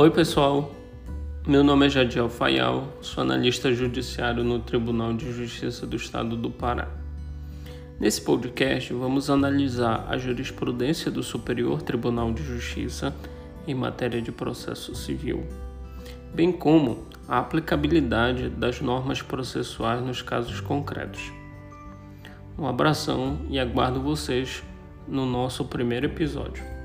Oi, pessoal. Meu nome é Jadiel Fayal, sou analista judiciário no Tribunal de Justiça do Estado do Pará. Nesse podcast, vamos analisar a jurisprudência do Superior Tribunal de Justiça em matéria de processo civil, bem como a aplicabilidade das normas processuais nos casos concretos. Um abração e aguardo vocês no nosso primeiro episódio.